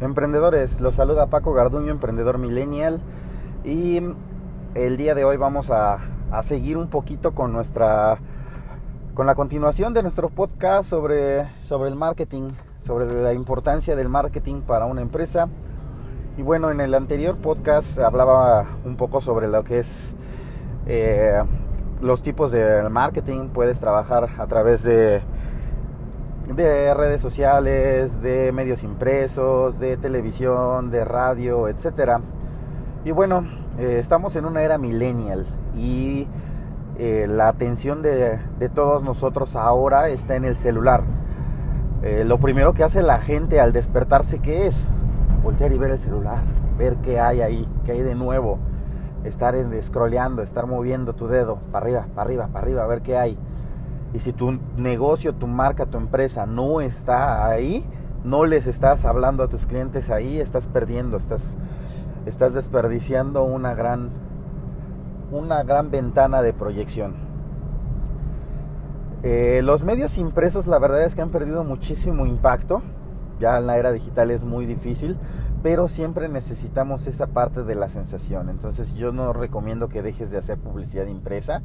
Emprendedores, los saluda Paco Garduño, emprendedor millennial. Y el día de hoy vamos a, seguir un poquito con nuestra con la continuación de nuestro podcast sobre, sobre el marketing, sobre la importancia del marketing para una empresa. Y bueno, en el anterior podcast hablaba un poco sobre lo que es eh, los tipos de marketing. Puedes trabajar a través de de redes sociales, de medios impresos, de televisión, de radio, etc. Y bueno, eh, estamos en una era millennial y eh, la atención de, todos nosotros ahora está en el celular. Eh, lo primero que hace la gente al despertarse, ¿qué es? Voltear y ver el celular, ver qué hay ahí, qué hay de nuevo. Estar scrolleando, estar moviendo tu dedo para arriba, para arriba, para arriba, a ver qué hay. Y si tu negocio, tu marca, tu empresa no está ahí, no les estás hablando a tus clientes ahí, estás perdiendo, estás, estás desperdiciando una gran, una gran ventana de proyección. Eh, los medios impresos la verdad es que han perdido muchísimo impacto. Ya en la era digital es muy difícil, pero siempre necesitamos esa parte de la sensación. Entonces yo no recomiendo que dejes de hacer publicidad impresa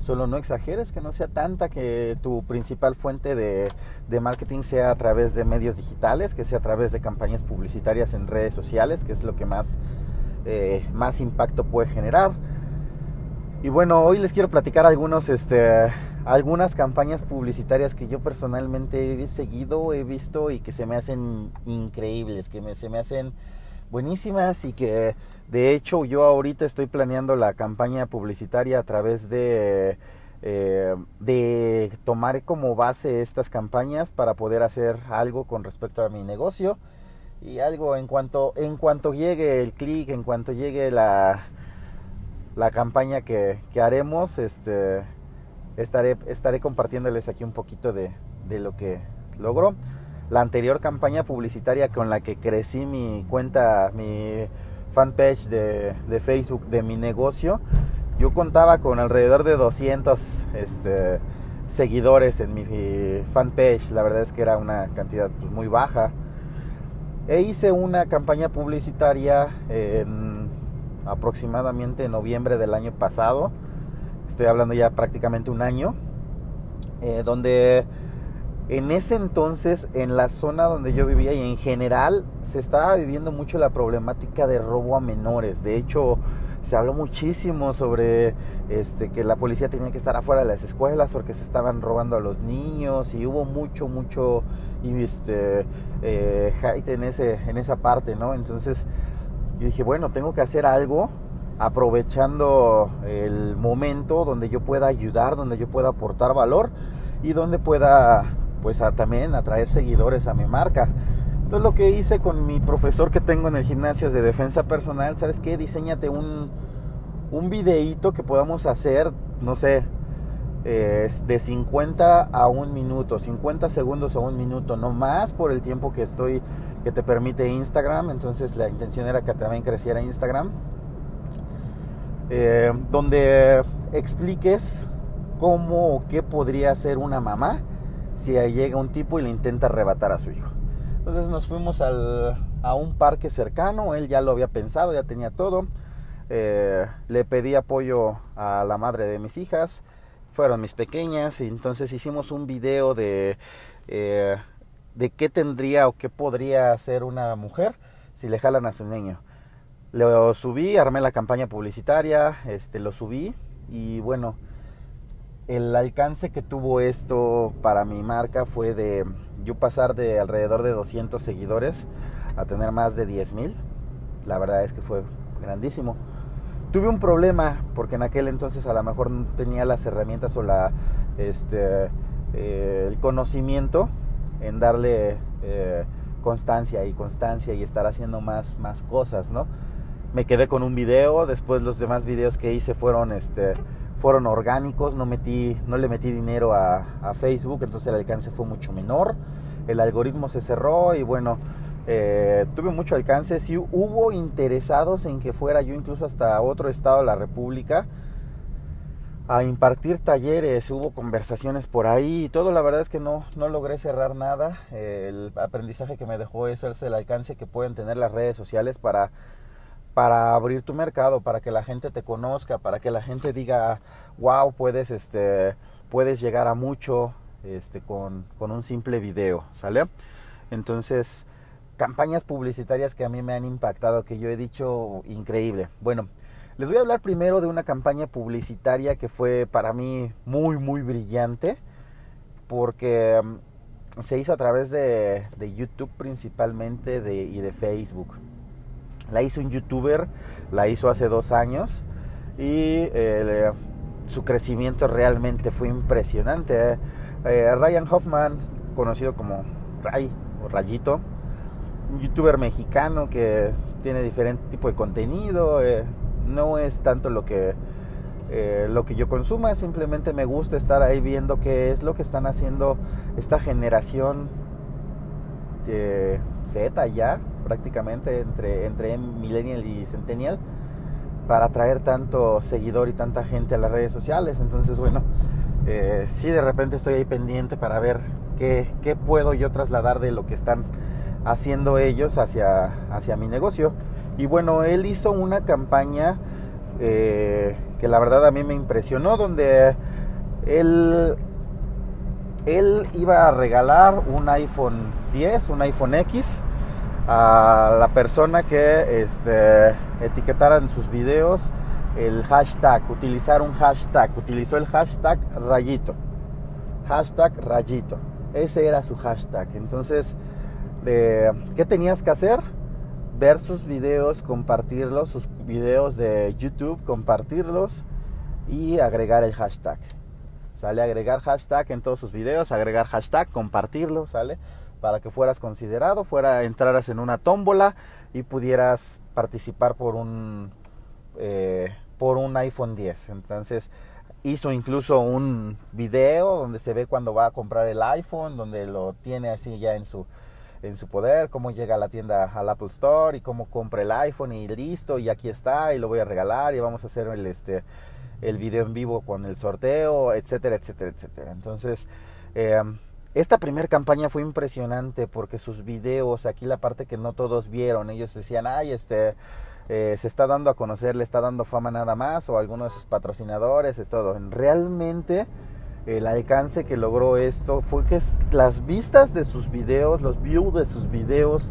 Solo no exageres, que no sea tanta, que tu principal fuente de, marketing sea a través de medios digitales, que sea a través de campañas publicitarias en redes sociales, que es lo que más, eh, más impacto puede generar. Y bueno, hoy les quiero platicar algunos, este, algunas campañas publicitarias que yo personalmente he seguido, he visto y que se me hacen increíbles, que se me hacen buenísimas y que de hecho yo ahorita estoy planeando la campaña publicitaria a través de, eh, de tomar como base estas campañas para poder hacer algo con respecto a mi negocio. Y algo en cuanto en cuanto llegue el clic, en cuanto llegue la, la campaña que, que, haremos, este estaré, estaré compartiéndoles aquí un poquito de, de lo que logro la anterior campaña publicitaria con la que crecí mi cuenta, mi fanpage de, de Facebook de mi negocio, yo contaba con alrededor de 200 este, seguidores en mi fanpage. La verdad es que era una cantidad pues, muy baja. E hice una campaña publicitaria en aproximadamente noviembre del año pasado. Estoy hablando ya prácticamente un año. Eh, donde en ese entonces, en la zona donde yo vivía y en general, se estaba viviendo mucho la problemática de robo a menores. De hecho, se habló muchísimo sobre este, que la policía tenía que estar afuera de las escuelas porque se estaban robando a los niños y hubo mucho, mucho este, eh, en, ese, en esa parte, ¿no? Entonces yo dije, bueno, tengo que hacer algo aprovechando el momento donde yo pueda ayudar, donde yo pueda aportar valor y donde pueda pues a, también atraer seguidores a mi marca. Entonces lo que hice con mi profesor que tengo en el gimnasio de defensa personal, ¿sabes qué? Diseñate un, un videíto que podamos hacer, no sé, de 50 a un minuto, 50 segundos a un minuto, no más por el tiempo que estoy, que te permite Instagram. Entonces la intención era que también creciera Instagram. Eh, donde expliques cómo o qué podría ser una mamá si llega un tipo y le intenta arrebatar a su hijo. Entonces nos fuimos a un parque cercano, él ya lo había pensado, ya tenía todo. Eh, le pedí apoyo a la madre de mis hijas, fueron mis pequeñas, y entonces hicimos un video de, eh, de qué tendría o qué podría hacer una mujer si le jalan a su niño. Lo subí, armé la campaña publicitaria, este, lo subí y bueno, el alcance que tuvo esto para mi marca fue de yo pasar de alrededor de 200 seguidores a tener más de 10 mil. La verdad es que fue grandísimo. Tuve un problema porque en aquel entonces a lo mejor no tenía las herramientas o la, este, eh, el conocimiento en darle eh, constancia y constancia y estar haciendo más, más cosas, ¿no? Me quedé con un video, después los demás videos que hice fueron este, fueron orgánicos, no, metí, no le metí dinero a, Facebook, entonces el alcance fue mucho menor, el algoritmo se cerró y bueno, eh, tuve mucho alcance, sí hubo interesados en que fuera yo incluso hasta otro estado de la República a impartir talleres, hubo conversaciones por ahí y todo, la verdad es que no, no logré cerrar nada. El aprendizaje que me dejó eso es el alcance que pueden tener las redes sociales para, para abrir tu mercado, para que la gente te conozca, para que la gente diga, wow, puedes, este, puedes llegar a mucho este, con, con un simple video, ¿sale? Entonces, campañas publicitarias que a mí me han impactado, que yo he dicho increíble. Bueno, les voy a hablar primero de una campaña publicitaria que fue para mí muy, muy brillante, porque mm, se hizo a través de, YouTube principalmente de, y de Facebook. La hizo un youtuber, la hizo hace dos años y eh, su crecimiento realmente fue impresionante. Eh, Ryan Hoffman, conocido como Ray o Rayito, un youtuber mexicano que tiene diferente tipo de contenido. Eh, no es tanto lo que eh, lo que yo consuma, simplemente me gusta estar ahí viendo qué es lo que están haciendo esta generación de Z ya, prácticamente entre, entre Millennial y Centennial, para atraer tanto seguidor y tanta gente a las redes sociales. Entonces, bueno, eh, sí de repente estoy ahí pendiente para ver qué, qué puedo yo trasladar de lo que están haciendo ellos hacia, hacia mi negocio. Y bueno, él hizo una campaña eh, que la verdad a mí me impresionó, donde él, él iba a regalar un iPhone 10, un iPhone X, a la persona que este, etiquetara en sus videos el hashtag, utilizar un hashtag, utilizó el hashtag rayito, hashtag rayito, ese era su hashtag. Entonces, ¿qué tenías que hacer? ver sus videos, compartirlos, sus videos de YouTube, compartirlos y agregar el hashtag. ¿Sale? Agregar hashtag en todos sus videos, agregar hashtag, compartirlo, ¿sale? Para que fueras considerado, fuera, entraras en una tómbola y pudieras participar por un, eh, por un iPhone 10. Entonces, hizo incluso un video donde se ve cuando va a comprar el iPhone, donde lo tiene así ya en su en su poder, cómo llega a la tienda al Apple Store y cómo compra el iPhone y listo, y aquí está, y lo voy a regalar, y vamos a hacer el, este, el video en vivo con el sorteo, etcétera, etcétera, etcétera. Entonces, em, esta primera campaña fue impresionante porque sus videos, aquí la parte que no todos vieron, ellos decían, ay, este, eh, se está dando a conocer, le está dando fama nada más, o alguno de sus patrocinadores, es todo. Realmente el alcance que logró esto fue que las vistas de sus videos, los views de sus videos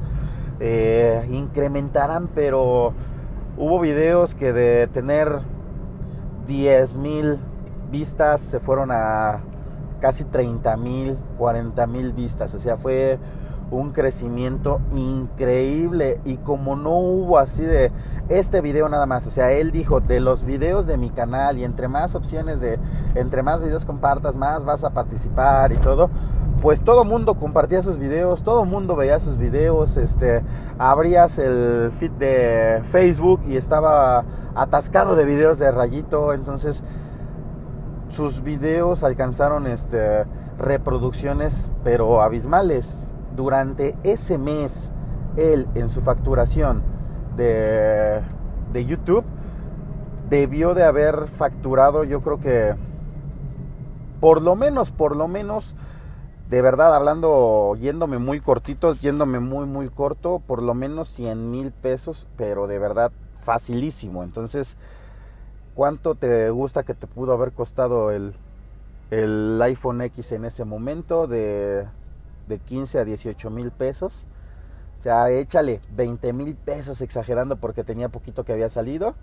eh, incrementaran, pero hubo videos que de tener 10 mil vistas se fueron a casi 30 mil, 40 mil vistas, o sea, fue un crecimiento increíble. Y como no hubo así de este video nada más, o sea, él dijo de los videos de mi canal y entre más opciones de, entre más videos compartas, más vas a participar y todo, pues todo mundo compartía sus videos, todo mundo veía sus videos, este, abrías el feed de Facebook y estaba atascado de videos de Rayito, entonces sus videos alcanzaron este reproducciones pero abismales durante ese mes él en su facturación de, de YouTube debió de haber facturado yo creo que por lo menos, por lo menos, de verdad hablando, yéndome muy cortito, yéndome muy, muy corto, por lo menos 100 mil pesos, pero de verdad facilísimo. Entonces, ¿cuánto te gusta que te pudo haber costado el, el iPhone X en ese momento? De de 15 a 18 mil pesos. O sea, échale 20 mil pesos exagerando porque tenía poquito que había salido.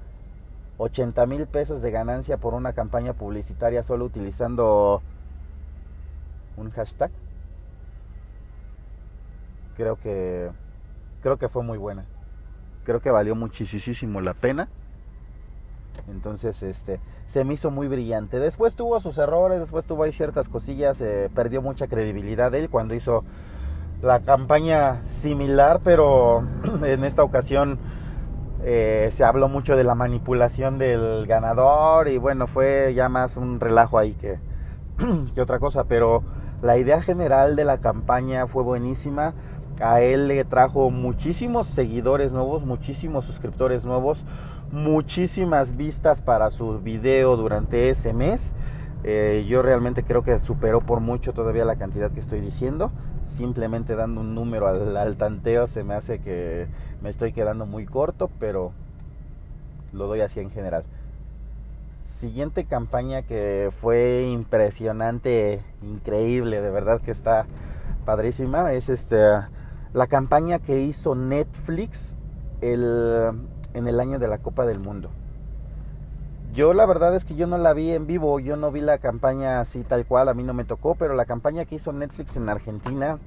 80 mil pesos de ganancia por una campaña publicitaria solo utilizando un hashtag. Creo que creo que fue muy buena. Creo que valió muchísimo la pena. Entonces, este, se me hizo muy brillante. Después tuvo sus errores, después tuvo ahí ciertas cosillas, eh, perdió mucha credibilidad él cuando hizo la campaña similar, pero en esta ocasión eh, se habló mucho de la manipulación del ganador y bueno, fue ya más un relajo ahí que, que otra cosa, pero la idea general de la campaña fue buenísima. a él le trajo muchísimos seguidores nuevos, muchísimos suscriptores nuevos, muchísimas vistas para su video durante ese mes. Eh, yo realmente creo que superó por mucho todavía la cantidad que estoy diciendo. Simplemente dando un número al, al, tanteo se me hace que me estoy quedando muy corto, pero lo doy así en general. Siguiente campaña que fue impresionante, increíble, de verdad que está padrísima, es este la campaña que hizo Netflix el, en el año de la Copa del Mundo. Yo la verdad es que yo no la vi en vivo, yo no vi la campaña así tal cual, a mí no me tocó, pero la campaña que hizo Netflix en Argentina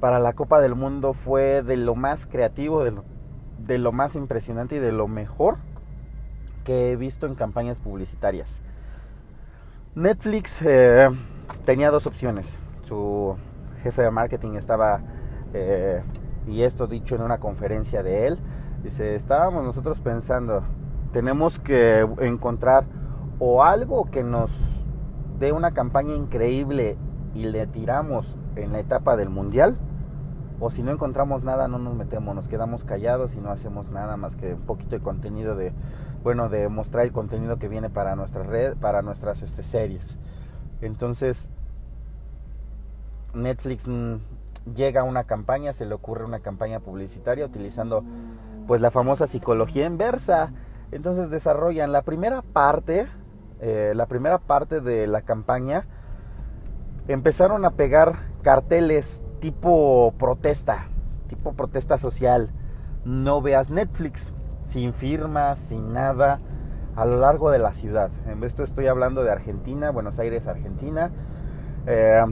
para la Copa del Mundo fue de lo más creativo, de lo, más impresionante y de lo mejor que he visto en campañas publicitarias. Netflix eh, tenía dos opciones. Su jefe de marketing estaba, eh, y esto dicho en una conferencia de él, dice, estábamos nosotros pensando, tenemos que encontrar o algo que nos dé una campaña increíble y le tiramos en la etapa del mundial, o si no encontramos nada no nos metemos, nos quedamos callados y no hacemos nada más que un poquito de contenido de, bueno, de mostrar el contenido que viene para nuestra red, para nuestras este, series. Entonces, Netflix mm, llega a una campaña, se le ocurre una campaña publicitaria utilizando pues la famosa psicología inversa. Entonces desarrollan la primera parte, eh, la primera parte de la campaña, empezaron a pegar carteles tipo protesta, tipo protesta social. No veas Netflix, sin firmas, sin nada, a lo largo de la ciudad. En esto estoy hablando de Argentina, Buenos Aires, Argentina. Eh,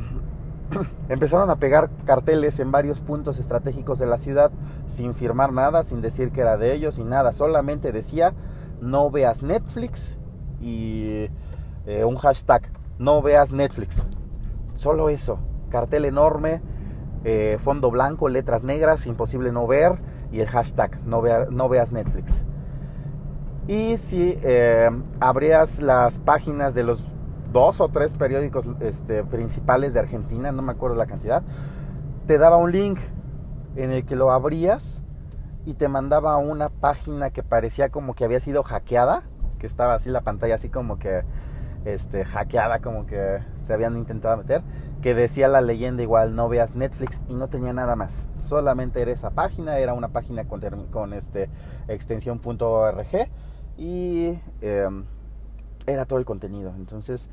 empezaron a pegar carteles en varios puntos estratégicos de la ciudad sin firmar nada, sin decir que era de ellos y nada, solamente decía no veas Netflix y eh, un hashtag no veas Netflix. Solo eso, cartel enorme, eh, fondo blanco, letras negras, imposible no ver y el hashtag no, no veas Netflix. Y si eh, abrías las páginas de los dos o tres periódicos este, principales de Argentina, no me acuerdo la cantidad, te daba un link en el que lo abrías y te mandaba una página que parecía como que había sido hackeada, que estaba así la pantalla así como que este, hackeada, como que se habían intentado meter, que decía la leyenda igual, no veas Netflix y no tenía nada más, solamente era esa página, era una página con, con este, extensión .org y... Em, era todo el contenido. Entonces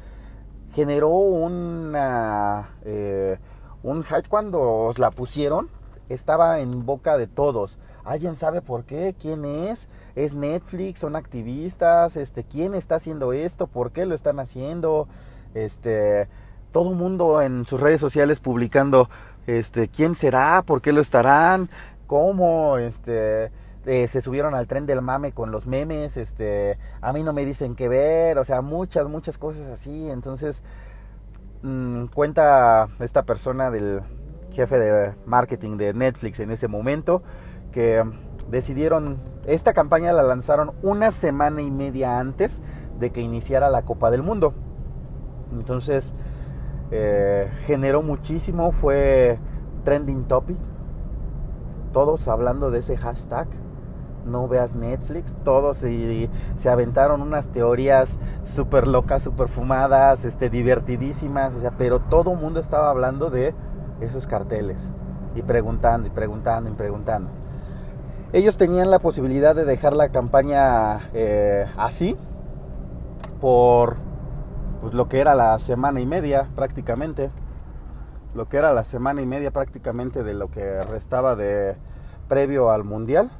generó una, eh, un hype cuando la pusieron. Estaba en boca de todos. ¿Alguien sabe por qué? ¿Quién es? ¿Es Netflix? ¿Son activistas? Este, ¿Quién está haciendo esto? ¿Por qué lo están haciendo? Este, todo mundo en sus redes sociales publicando este, quién será, por qué lo estarán, cómo, este, eh, se subieron al tren del mame con los memes, este, a mí no me dicen qué ver, o sea, muchas, muchas cosas así. Entonces, mm, cuenta esta persona del jefe de marketing de Netflix en ese momento que decidieron, esta campaña la lanzaron una semana y media antes de que iniciara la Copa del Mundo. Entonces, eh, generó muchísimo, fue trending topic, todos hablando de ese hashtag no veas Netflix, todos y, se aventaron unas teorías súper locas, súper fumadas, este, divertidísimas, o sea, pero todo el mundo estaba hablando de esos carteles y preguntando y preguntando y preguntando. Ellos tenían la posibilidad de dejar la campaña eh, así por pues, lo que era la semana y media prácticamente, lo que era la semana y media prácticamente de lo que restaba de previo al mundial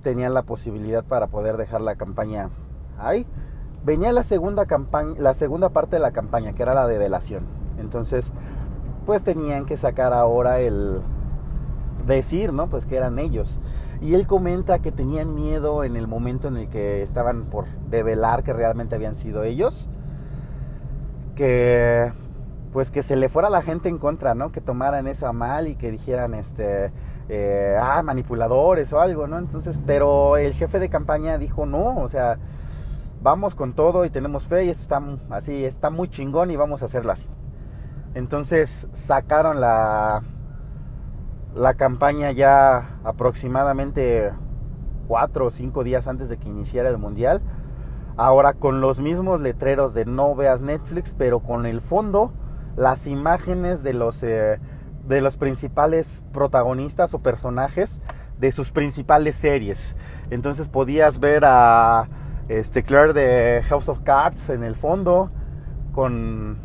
tenían la posibilidad para poder dejar la campaña ahí. Venía la segunda campaña, la segunda parte de la campaña, que era la de velación. Entonces, pues tenían que sacar ahora el decir, ¿no? Pues que eran ellos. Y él comenta que tenían miedo en el momento en el que estaban por develar que realmente habían sido ellos. Que pues que se le fuera la gente en contra, ¿no? Que tomaran eso a mal y que dijeran, este, eh, ah, manipuladores o algo, ¿no? Entonces, pero el jefe de campaña dijo, no, o sea, vamos con todo y tenemos fe y esto está así, está muy chingón y vamos a hacerlo así. Entonces sacaron la, la campaña ya aproximadamente cuatro o cinco días antes de que iniciara el mundial. Ahora con los mismos letreros de no veas Netflix, pero con el fondo las imágenes de los, eh, de los principales protagonistas o personajes de sus principales series. Entonces podías ver a este, Claire de House of Cards en el fondo con,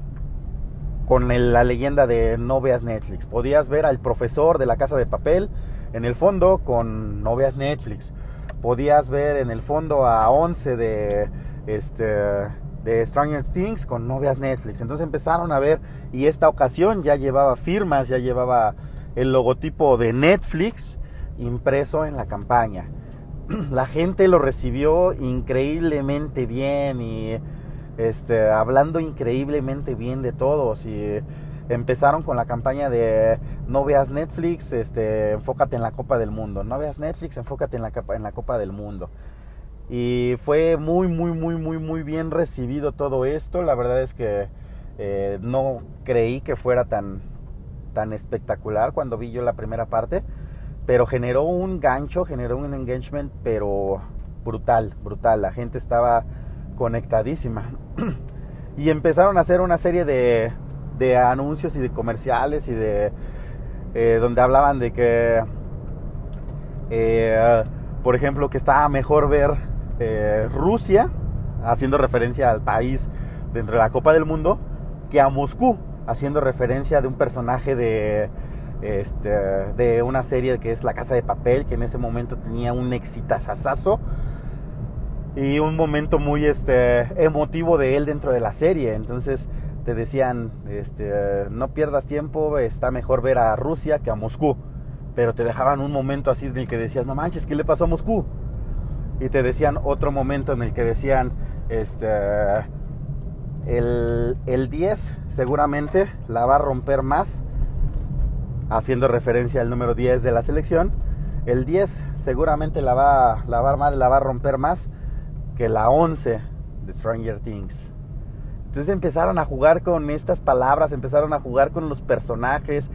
con la leyenda de No veas Netflix. Podías ver al profesor de la casa de papel en el fondo con No veas Netflix. Podías ver en el fondo a 11 de, este, de Stranger Things con No veas Netflix. Entonces empezaron a ver y esta ocasión ya llevaba firmas, ya llevaba el logotipo de Netflix impreso en la campaña. La gente lo recibió increíblemente bien y este, hablando increíblemente bien de todos y empezaron con la campaña de no veas Netflix, este, enfócate en la Copa del Mundo. No veas Netflix, enfócate en la, en la Copa del Mundo. Y fue muy, muy, muy, muy, muy bien recibido todo esto. La verdad es que eh, no creí que fuera tan, tan espectacular cuando vi yo la primera parte. Pero generó un gancho, generó un engagement, pero brutal, brutal. La gente estaba conectadísima. y empezaron a hacer una serie de, de anuncios y de comerciales y de... Eh, donde hablaban de que... Eh, por ejemplo, que estaba mejor ver eh, Rusia, haciendo referencia al país dentro de la Copa del Mundo, que a Moscú, haciendo referencia de un personaje de, este, de una serie que es La Casa de Papel, que en ese momento tenía un exitazazazo y un momento muy este, emotivo de él dentro de la serie. Entonces te decían, este, no pierdas tiempo, está mejor ver a Rusia que a Moscú. Pero te dejaban un momento así en el que decías, no manches, ¿qué le pasó a Moscú? Y te decían otro momento en el que decían, este, el, el 10 seguramente la va a romper más, haciendo referencia al número 10 de la selección. El 10 seguramente la va, a la va a romper más que la 11 de Stranger Things. Entonces empezaron a jugar con estas palabras, empezaron a jugar con los personajes,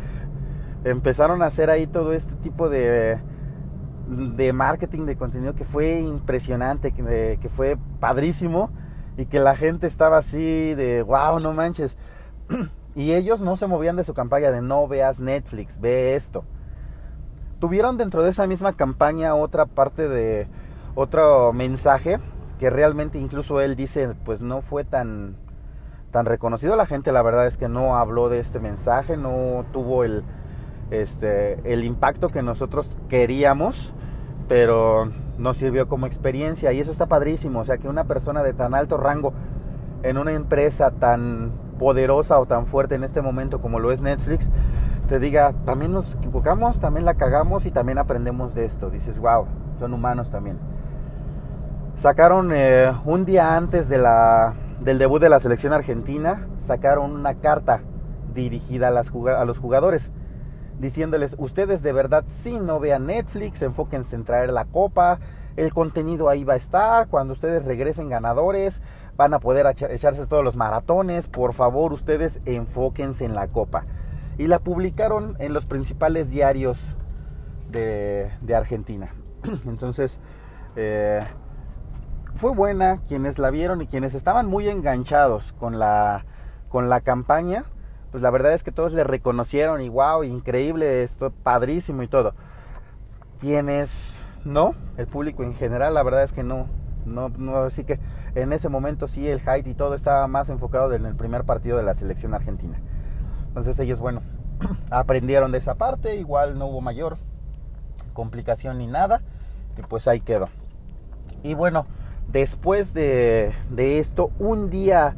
empezaron a hacer ahí todo este tipo de, de marketing de contenido que fue impresionante, que, que fue padrísimo y que la gente estaba así de, wow, no manches. y ellos no se movían de su campaña de no veas Netflix, ve esto. Tuvieron dentro de esa misma campaña otra parte de otro mensaje que realmente incluso él dice, pues no fue tan, tan reconocido. La gente la verdad es que no habló de este mensaje, no tuvo el, este, el impacto que nosotros queríamos, pero nos sirvió como experiencia y eso está padrísimo. O sea, que una persona de tan alto rango en una empresa tan poderosa o tan fuerte en este momento como lo es Netflix, te diga, también nos equivocamos, también la cagamos y también aprendemos de esto. Dices, wow, son humanos también. Sacaron eh, un día antes de la, del debut de la selección argentina, sacaron una carta dirigida a, las, a los jugadores, diciéndoles, ustedes de verdad sí no vean Netflix, enfóquense en traer la copa, el contenido ahí va a estar, cuando ustedes regresen ganadores, van a poder echarse todos los maratones, por favor ustedes enfóquense en la copa. Y la publicaron en los principales diarios de, Argentina. Entonces, eh, fue buena, quienes la vieron y quienes estaban muy enganchados con la, con la campaña, pues la verdad es que todos le reconocieron y wow, increíble, esto padrísimo y todo. Quienes no, el público en general, la verdad es que no, no, no, así que en ese momento sí el height y todo estaba más enfocado en el primer partido de la selección argentina. Entonces ellos, bueno, aprendieron de esa parte, igual no hubo mayor complicación ni nada, y pues ahí quedó. Y bueno, después de, esto, un día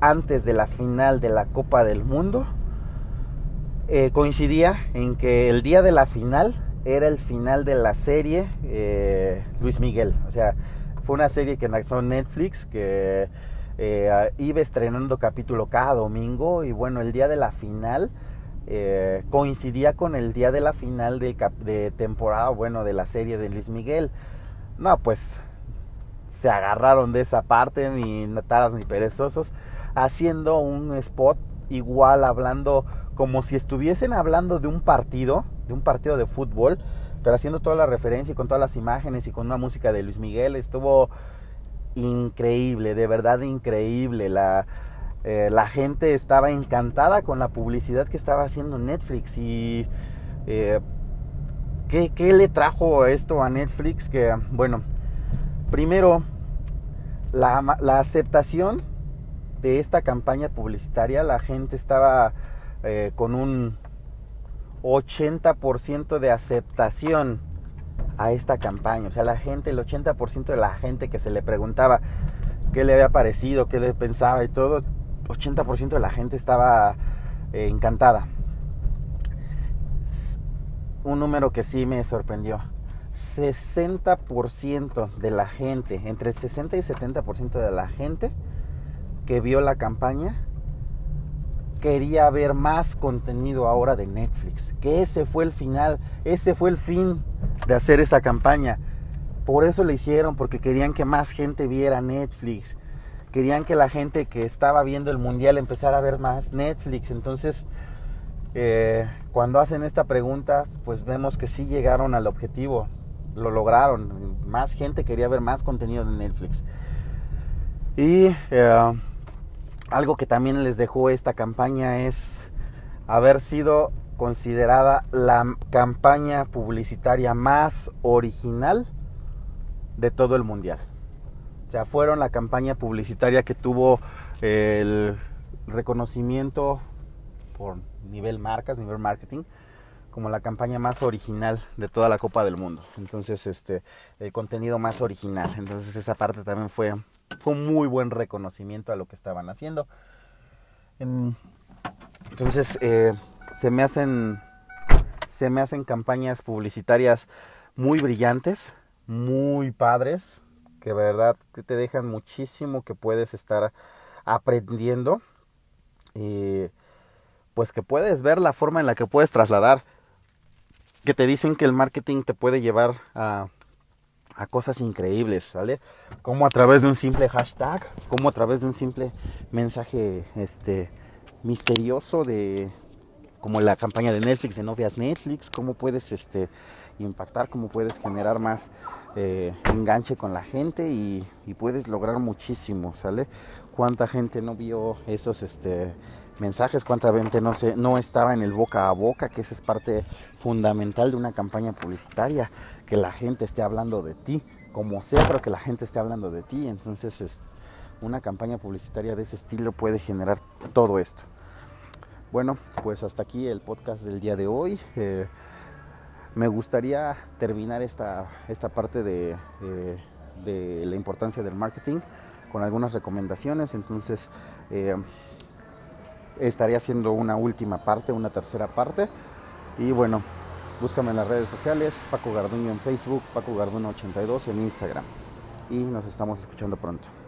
antes de la final de la Copa del Mundo, eh, coincidía en que el día de la final era el final de la serie eh, Luis Miguel. O sea, fue una serie que nació Netflix, que eh, iba estrenando capítulo cada domingo y bueno, el día de la final coincidía con el día de la final de, de temporada, bueno, de la serie de Luis Miguel. No, pues se agarraron de esa parte, ni taras ni perezosos, haciendo un spot igual hablando como si estuviesen hablando de un partido de un partido de fútbol, pero haciendo toda la referencia y con todas las imágenes y con una música de Luis Miguel. Estuvo increíble, de verdad increíble. La, eh, la gente estaba encantada con la publicidad que estaba haciendo Netflix y eh, ¿qué, ¿qué, le trajo esto a Netflix? Que bueno, primero la, la aceptación de esta campaña publicitaria, la gente estaba eh, con un 80% de aceptación a esta campaña. O sea, la gente, el 80% de la gente que se le preguntaba qué le había parecido, qué le pensaba y todo, 80% de la gente estaba eh, encantada. Un número que sí me sorprendió. 60% de la gente, entre 60 y 70% de la gente que vio la campaña quería ver más contenido ahora de Netflix. Que ese fue el final, ese fue el fin de hacer esa campaña. Por eso lo hicieron, porque querían que más gente viera Netflix. Querían que la gente que estaba viendo el mundial empezara a ver más Netflix. Entonces, eh, cuando hacen esta pregunta, pues vemos que sí llegaron al objetivo. Lo lograron. Más gente quería ver más contenido de Netflix. Y eh, algo que también les dejó esta campaña es haber sido considerada la campaña publicitaria más original de todo el mundial. O sea, fueron la campaña publicitaria que tuvo el reconocimiento por nivel marcas, nivel marketing, como la campaña más original de toda la Copa del Mundo. Entonces, este, el contenido más original. Entonces, esa parte también fue fue muy buen reconocimiento a lo que estaban haciendo. Entonces, eh, se me hacen se me hacen campañas publicitarias muy brillantes, muy padres, que verdad que te dejan muchísimo que puedes estar aprendiendo y pues que puedes ver la forma en la que puedes trasladar que te dicen que el marketing te puede llevar a a cosas increíbles, ¿sale? Como a través de un simple hashtag, como a través de un simple mensaje este misterioso de como la campaña de Netflix de novias Netflix, cómo puedes este impactar, cómo puedes generar más eh, enganche con la gente y, y, puedes lograr muchísimo, ¿sale? Cuánta gente no vio esos este mensajes, cuánta gente no se, no estaba en el boca a boca, que esa es parte fundamental de una campaña publicitaria que la gente esté hablando de ti, como sea, pero que la gente esté hablando de ti. Entonces, es, una campaña publicitaria de ese estilo puede generar todo esto. Bueno, pues hasta aquí el podcast del día de hoy. Eh, me gustaría terminar esta, esta parte de, eh, de, la importancia del marketing con algunas recomendaciones. Entonces, eh, estaría haciendo una última parte, una tercera parte. Y bueno, Búscame en las redes sociales, Paco Garduño en Facebook, Paco Garduño 82 en Instagram. Y nos estamos escuchando pronto.